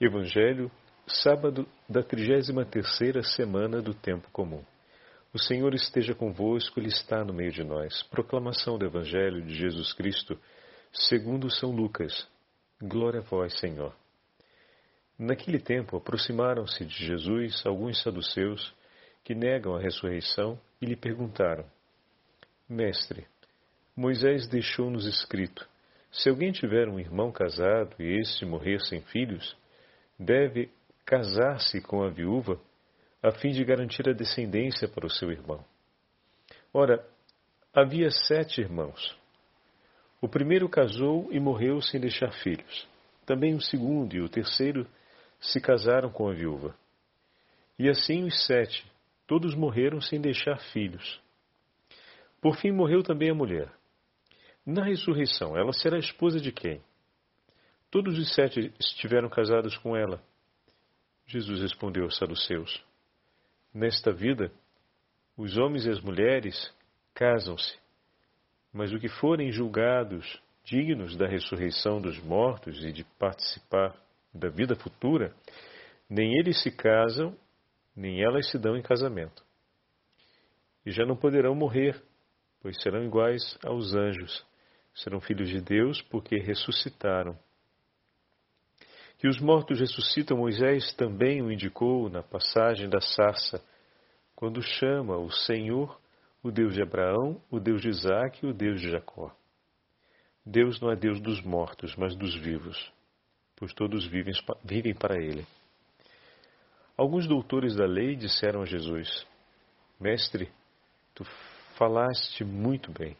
Evangelho, sábado da 33ª semana do tempo comum. O Senhor esteja convosco, Ele está no meio de nós. Proclamação do Evangelho de Jesus Cristo, segundo São Lucas. Glória a vós, Senhor. Naquele tempo aproximaram-se de Jesus alguns saduceus que negam a ressurreição e lhe perguntaram: Mestre, Moisés deixou-nos escrito: se alguém tiver um irmão casado e este morrer sem filhos, deve casar-se com a viúva a fim de garantir a descendência para o seu irmão. Ora, havia sete irmãos. O primeiro casou e morreu sem deixar filhos. Também o segundo e o terceiro se casaram com a viúva. E assim os sete, todos morreram sem deixar filhos. Por fim morreu também a mulher. Na ressurreição, ela será esposa de quem? Todos os sete estiveram casados com ela. Jesus respondeu aos saduceus: Nesta vida, os homens e as mulheres casam-se, mas o que forem julgados dignos da ressurreição dos mortos e de participar da vida futura, nem eles se casam, nem elas se dão em casamento. E já não poderão morrer, pois serão iguais aos anjos, serão filhos de Deus porque ressuscitaram que os mortos ressuscitam, Moisés também o indicou na passagem da sarça, quando chama o Senhor o Deus de Abraão, o Deus de Isaac e o Deus de Jacó. Deus não é Deus dos mortos, mas dos vivos, pois todos vivem, vivem para Ele. Alguns doutores da lei disseram a Jesus: Mestre, tu falaste muito bem.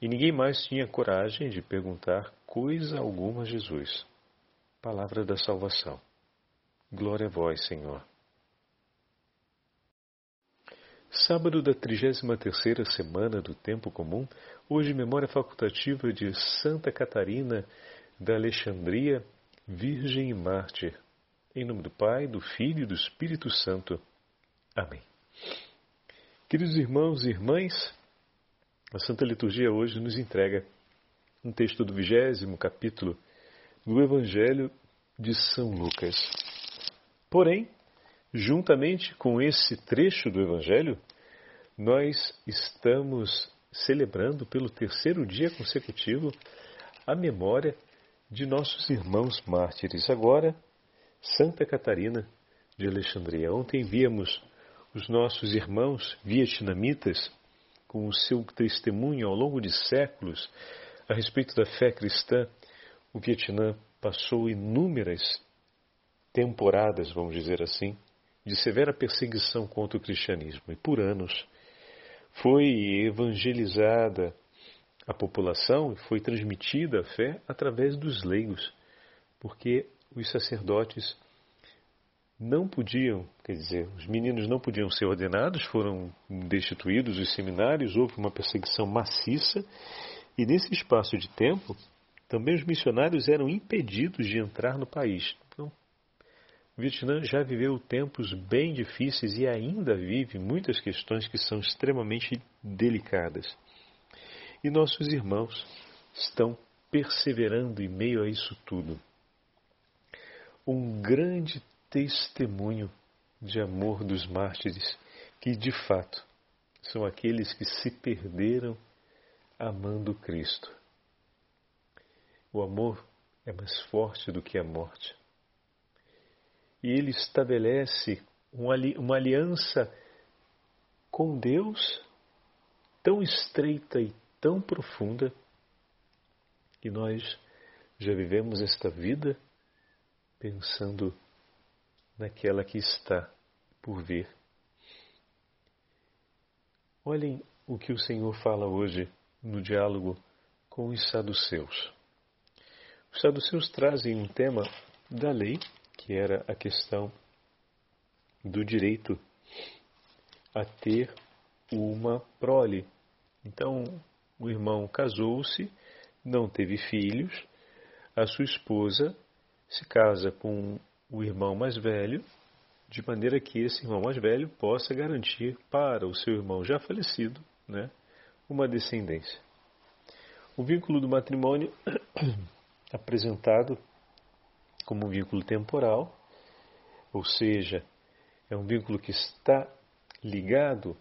E ninguém mais tinha coragem de perguntar coisa alguma a Jesus. Palavra da salvação. Glória a vós, Senhor. Sábado da 33ª semana do tempo comum, hoje memória facultativa de Santa Catarina da Alexandria, Virgem e Mártir. Em nome do Pai, do Filho e do Espírito Santo. Amém. Queridos irmãos e irmãs, a Santa Liturgia hoje nos entrega um texto do vigésimo capítulo do Evangelho de São Lucas. Porém, juntamente com esse trecho do Evangelho, nós estamos celebrando pelo terceiro dia consecutivo a memória de nossos irmãos mártires. Agora, Santa Catarina de Alexandria. Ontem víamos os nossos irmãos vietnamitas com o seu testemunho ao longo de séculos a respeito da fé cristã o Vietnã passou inúmeras temporadas, vamos dizer assim, de severa perseguição contra o cristianismo. E por anos foi evangelizada a população e foi transmitida a fé através dos leigos, porque os sacerdotes não podiam, quer dizer, os meninos não podiam ser ordenados, foram destituídos os seminários, houve uma perseguição maciça, e nesse espaço de tempo, também os missionários eram impedidos de entrar no país. Então, o Vietnã já viveu tempos bem difíceis e ainda vive muitas questões que são extremamente delicadas. E nossos irmãos estão perseverando em meio a isso tudo. Um grande testemunho de amor dos mártires, que de fato são aqueles que se perderam amando Cristo. O amor é mais forte do que a morte. E ele estabelece uma aliança com Deus tão estreita e tão profunda que nós já vivemos esta vida pensando naquela que está por vir. Olhem o que o Senhor fala hoje no diálogo com os saduceus. Os saduceus trazem um tema da lei, que era a questão do direito a ter uma prole. Então, o irmão casou-se, não teve filhos, a sua esposa se casa com o irmão mais velho, de maneira que esse irmão mais velho possa garantir para o seu irmão já falecido né, uma descendência. O vínculo do matrimônio apresentado como um vínculo temporal, ou seja, é um vínculo que está ligado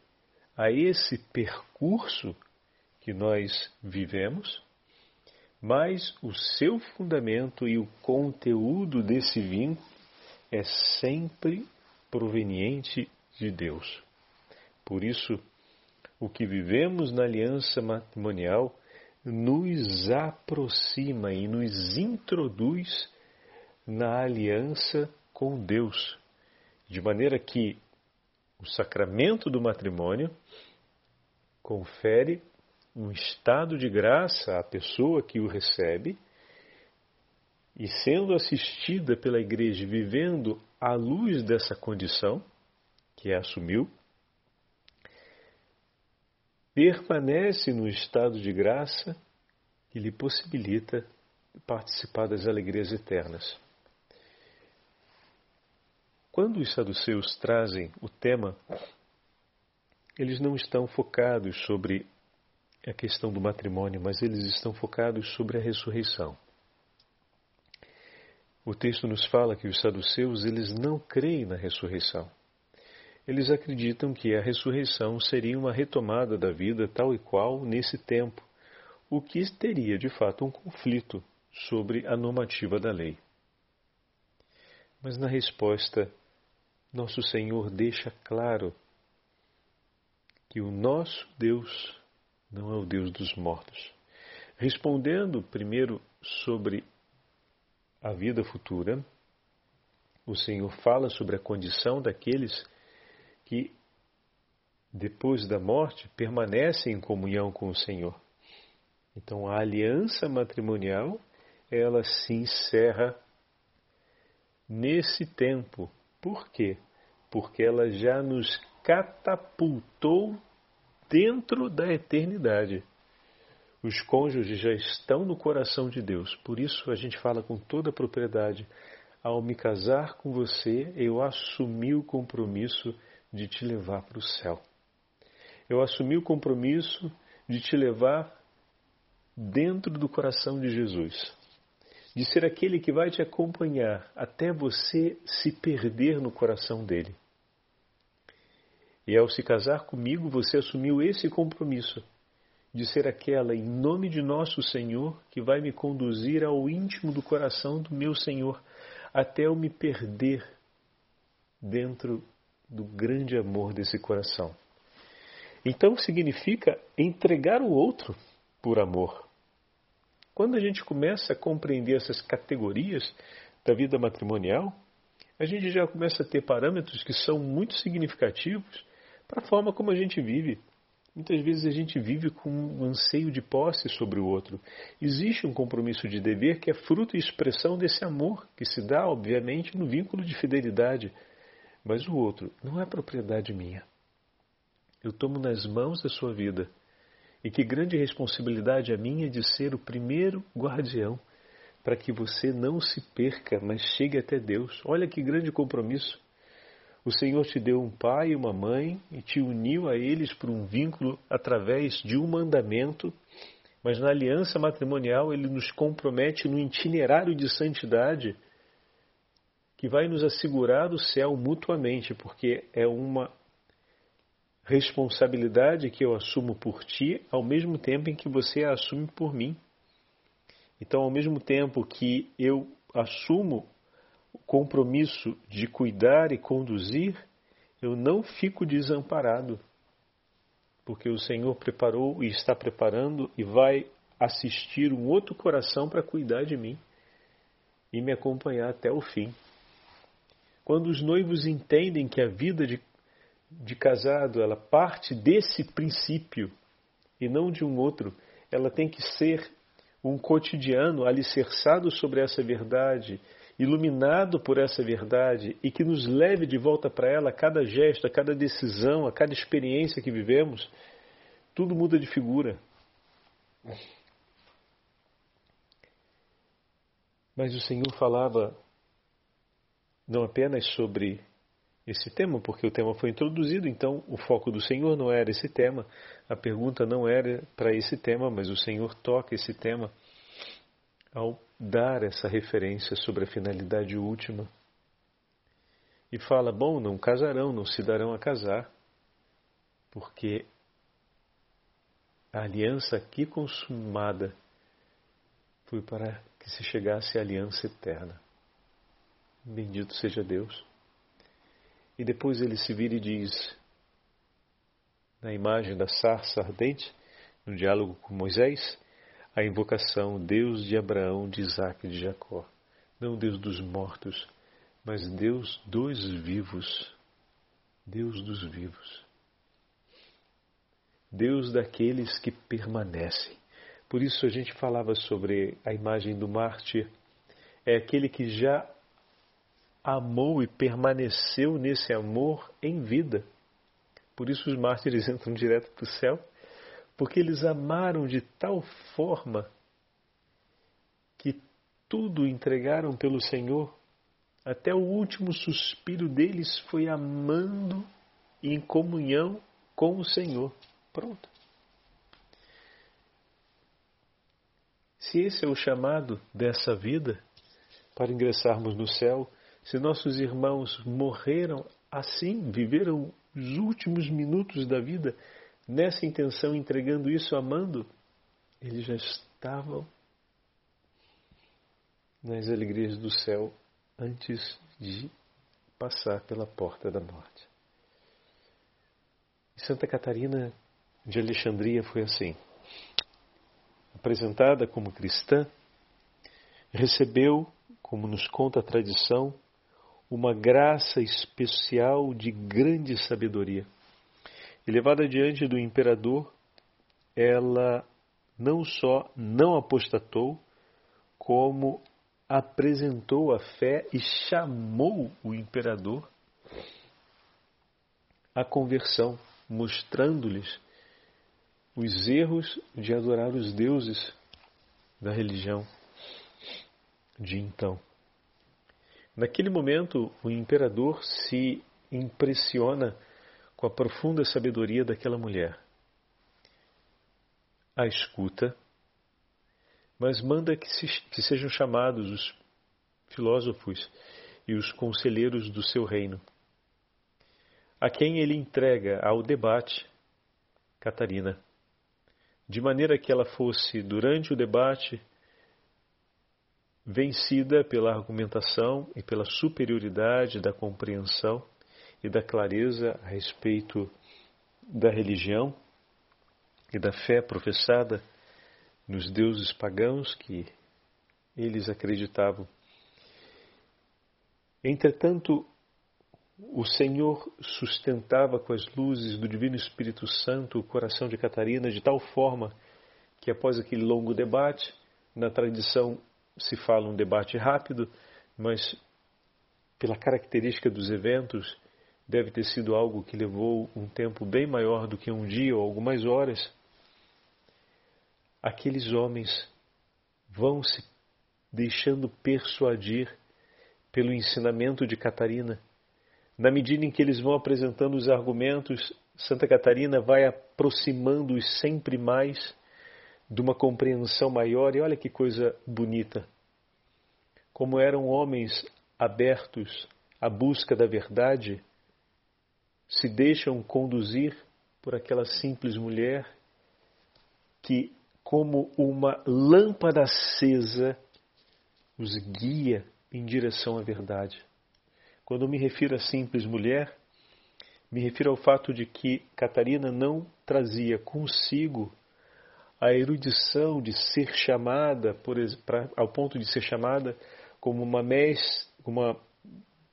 a esse percurso que nós vivemos, mas o seu fundamento e o conteúdo desse vínculo é sempre proveniente de Deus. Por isso, o que vivemos na aliança matrimonial nos aproxima e nos introduz na aliança com Deus, de maneira que o sacramento do matrimônio confere um estado de graça à pessoa que o recebe e sendo assistida pela igreja, vivendo à luz dessa condição que assumiu, permanece no estado de graça que lhe possibilita participar das alegrias eternas. Quando os saduceus trazem o tema, eles não estão focados sobre a questão do matrimônio, mas eles estão focados sobre a ressurreição. O texto nos fala que os saduceus eles não creem na ressurreição. Eles acreditam que a ressurreição seria uma retomada da vida tal e qual nesse tempo, o que teria de fato um conflito sobre a normativa da lei. Mas na resposta, nosso Senhor deixa claro que o nosso Deus não é o Deus dos mortos. Respondendo primeiro sobre a vida futura, o Senhor fala sobre a condição daqueles que, depois da morte, permanecem em comunhão com o Senhor. Então, a aliança matrimonial, ela se encerra nesse tempo. Por quê? Porque ela já nos catapultou dentro da eternidade. Os cônjuges já estão no coração de Deus. Por isso a gente fala com toda a propriedade. Ao me casar com você, eu assumi o compromisso de te levar para o céu. Eu assumi o compromisso de te levar dentro do coração de Jesus, de ser aquele que vai te acompanhar até você se perder no coração dele. E ao se casar comigo, você assumiu esse compromisso de ser aquela, em nome de nosso Senhor, que vai me conduzir ao íntimo do coração do meu Senhor, até eu me perder dentro do grande amor desse coração. Então significa entregar o outro por amor. Quando a gente começa a compreender essas categorias da vida matrimonial, a gente já começa a ter parâmetros que são muito significativos para a forma como a gente vive. Muitas vezes a gente vive com um anseio de posse sobre o outro. Existe um compromisso de dever que é fruto e expressão desse amor, que se dá, obviamente, no vínculo de fidelidade. Mas o outro não é propriedade minha. Eu tomo nas mãos a sua vida. E que grande responsabilidade a minha de ser o primeiro guardião para que você não se perca, mas chegue até Deus. Olha que grande compromisso. O Senhor te deu um pai e uma mãe e te uniu a eles por um vínculo através de um mandamento, mas na aliança matrimonial ele nos compromete no itinerário de santidade que vai nos assegurar o céu mutuamente, porque é uma responsabilidade que eu assumo por ti, ao mesmo tempo em que você a assume por mim. Então, ao mesmo tempo que eu assumo o compromisso de cuidar e conduzir, eu não fico desamparado, porque o Senhor preparou e está preparando e vai assistir um outro coração para cuidar de mim e me acompanhar até o fim. Quando os noivos entendem que a vida de, de casado ela parte desse princípio e não de um outro, ela tem que ser um cotidiano alicerçado sobre essa verdade iluminado por essa verdade e que nos leve de volta para ela a cada gesto, a cada decisão, a cada experiência que vivemos, tudo muda de figura. Mas o Senhor falava não apenas sobre esse tema, porque o tema foi introduzido, então o foco do Senhor não era esse tema, a pergunta não era para esse tema, mas o Senhor toca esse tema ao dar essa referência sobre a finalidade última. E fala: bom, não casarão, não se darão a casar, porque a aliança aqui consumada foi para que se chegasse à aliança eterna. Bendito seja Deus. E depois ele se vira e diz, na imagem da sarça ardente, no diálogo com Moisés, a invocação Deus de Abraão, de Isaac e de Jacó. Não Deus dos mortos, mas Deus dos vivos. Deus dos vivos. Deus daqueles que permanecem. Por isso a gente falava sobre a imagem do mártir. É aquele que já amou e permaneceu nesse amor em vida. Por isso os mártires entram direto para o céu, porque eles amaram de tal forma que tudo entregaram pelo Senhor, até o último suspiro deles foi amando em comunhão com o Senhor. Pronto. Se esse é o chamado dessa vida, para ingressarmos no céu, se nossos irmãos morreram assim, viveram os últimos minutos da vida nessa intenção, entregando isso, amando, eles já estavam nas alegrias do céu antes de passar pela porta da morte. Santa Catarina de Alexandria foi assim. Apresentada como cristã, recebeu, como nos conta a tradição, uma graça especial de grande sabedoria. E levada diante do imperador, ela não só não apostatou, como apresentou a fé e chamou o imperador à conversão, mostrando-lhes os erros de adorar os deuses da religião de então. Naquele momento, o imperador se impressiona com a profunda sabedoria daquela mulher. A escuta, mas manda que, se, que sejam chamados os filósofos e os conselheiros do seu reino, a quem ele entrega ao debate Catarina, de maneira que ela fosse, durante o debate, vencida pela argumentação e pela superioridade da compreensão e da clareza a respeito da religião e da fé professada nos deuses pagãos que eles acreditavam. Entretanto, o Senhor sustentava com as luzes do Divino Espírito Santo o coração de Catarina de tal forma que, após aquele longo debate, na tradição se fala um debate rápido, mas pela característica dos eventos, deve ter sido algo que levou um tempo bem maior do que um dia ou algumas horas. Aqueles homens vão se deixando persuadir pelo ensinamento de Catarina. Na medida em que eles vão apresentando os argumentos, Santa Catarina vai aproximando-os sempre mais de uma compreensão maior, e olha que coisa bonita. Como eram homens abertos à busca da verdade, se deixam conduzir por aquela simples mulher que, como uma lâmpada acesa, os guia em direção à verdade. Quando me refiro a simples mulher, me refiro ao fato de que Catarina não trazia consigo a erudição de ser chamada, por, pra, ao ponto de ser chamada como uma, mestra, uma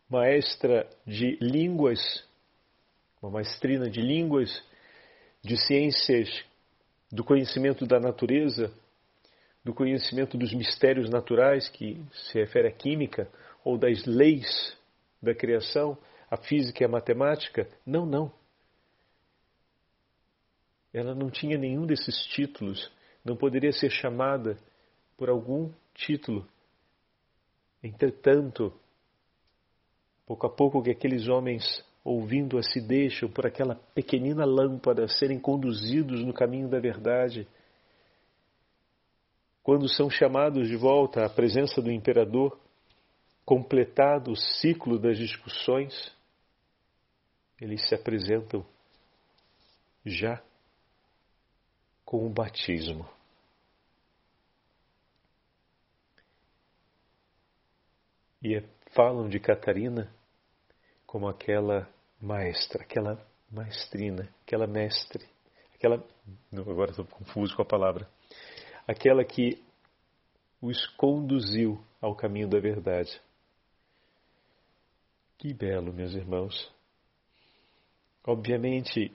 maestra de línguas, uma maestrina de línguas, de ciências do conhecimento da natureza, do conhecimento dos mistérios naturais, que se refere à química, ou das leis da criação, a física e a matemática. Não, não. Ela não tinha nenhum desses títulos, não poderia ser chamada por algum título. Entretanto, pouco a pouco que aqueles homens, ouvindo-a, se deixam por aquela pequenina lâmpada serem conduzidos no caminho da verdade, quando são chamados de volta à presença do imperador, completado o ciclo das discussões, eles se apresentam já com o batismo. E falam de Catarina como aquela maestra, aquela maestrina, aquela mestre, aquela. Agora estou confuso com a palavra. Aquela que os conduziu ao caminho da verdade. Que belo, meus irmãos. Obviamente,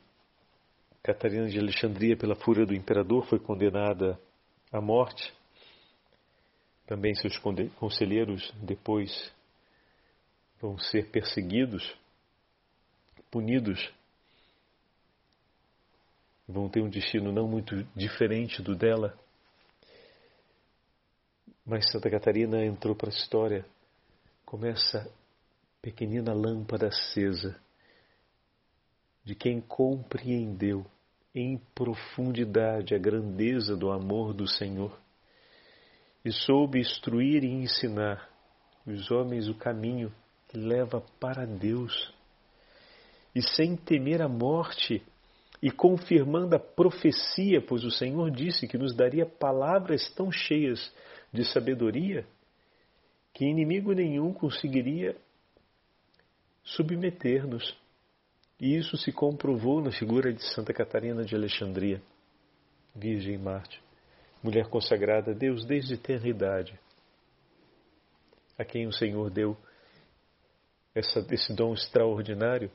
Catarina de Alexandria, pela fúria do imperador, foi condenada à morte. Também seus conselheiros depois vão ser perseguidos, punidos, vão ter um destino não muito diferente do dela. Mas Santa Catarina entrou para a história como essa pequenina lâmpada acesa de quem compreendeu em profundidade a grandeza do amor do Senhor e soube instruir e ensinar os homens o caminho que leva para Deus. E sem temer a morte, e confirmando a profecia, pois o Senhor disse que nos daria palavras tão cheias de sabedoria que inimigo nenhum conseguiria submeter-nos. E isso se comprovou na figura de Santa Catarina de Alexandria, Virgem Marte, mulher consagrada a Deus desde eternidade, a quem o Senhor deu essa, esse dom extraordinário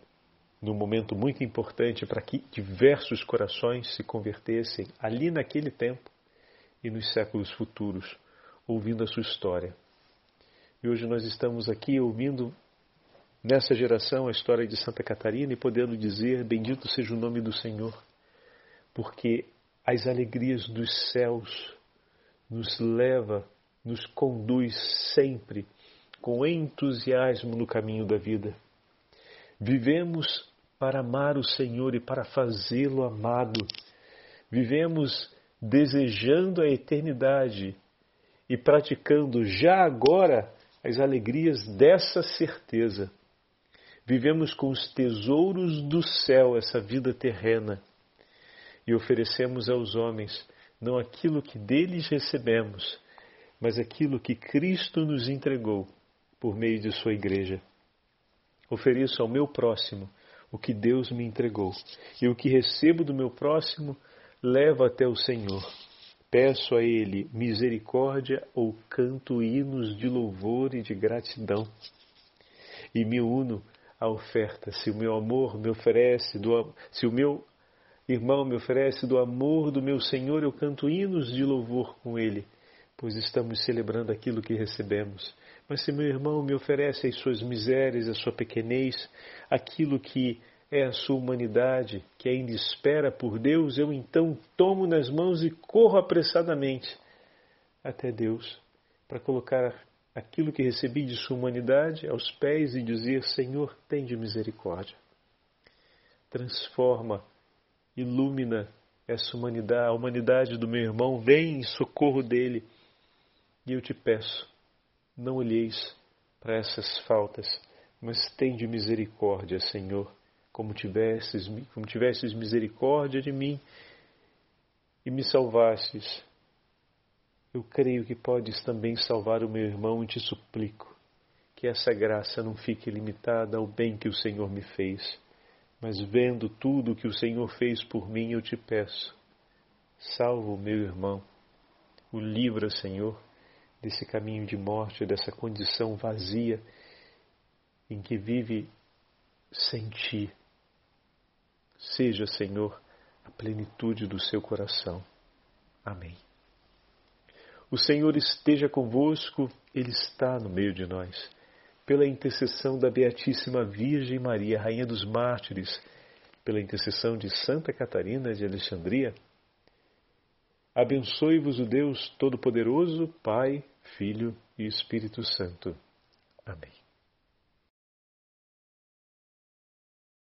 num momento muito importante para que diversos corações se convertessem ali naquele tempo e nos séculos futuros, ouvindo a sua história. E hoje nós estamos aqui ouvindo nessa geração a história de Santa Catarina e podendo dizer: Bendito seja o nome do Senhor, porque as alegrias dos céus nos leva, nos conduz sempre com entusiasmo no caminho da vida. Vivemos para amar o Senhor e para fazê-lo amado. Vivemos desejando a eternidade e praticando já agora as alegrias dessa certeza Vivemos com os tesouros do céu essa vida terrena e oferecemos aos homens não aquilo que deles recebemos, mas aquilo que Cristo nos entregou por meio de Sua Igreja. Ofereço ao meu próximo o que Deus me entregou, e o que recebo do meu próximo levo até o Senhor. Peço a Ele misericórdia ou canto hinos de louvor e de gratidão. E me uno a oferta. Se o meu amor me oferece, do, se o meu irmão me oferece do amor do meu Senhor, eu canto hinos de louvor com ele, pois estamos celebrando aquilo que recebemos. Mas se meu irmão me oferece as suas misérias, a sua pequenez, aquilo que é a sua humanidade, que ainda espera por Deus, eu então tomo nas mãos e corro apressadamente até Deus para colocar aquilo que recebi de sua humanidade aos pés e dizer: Senhor, tem de misericórdia. Transforma, ilumina essa humanidade, a humanidade do meu irmão, vem em socorro dele. E eu te peço, não olheis para essas faltas, mas tem de misericórdia, Senhor, como tivesses, como tivesses misericórdia de mim e me salvastes eu creio que podes também salvar o meu irmão e te suplico que essa graça não fique limitada ao bem que o Senhor me fez, mas vendo tudo o que o Senhor fez por mim, eu te peço, salva o meu irmão, o livra, Senhor, desse caminho de morte, dessa condição vazia em que vive sem ti. Seja, Senhor, a plenitude do seu coração. Amém. O Senhor esteja convosco, Ele está no meio de nós. Pela intercessão da Beatíssima Virgem Maria, Rainha dos Mártires, pela intercessão de Santa Catarina de Alexandria, abençoe-vos o Deus Todo-Poderoso, Pai, Filho e Espírito Santo. Amém.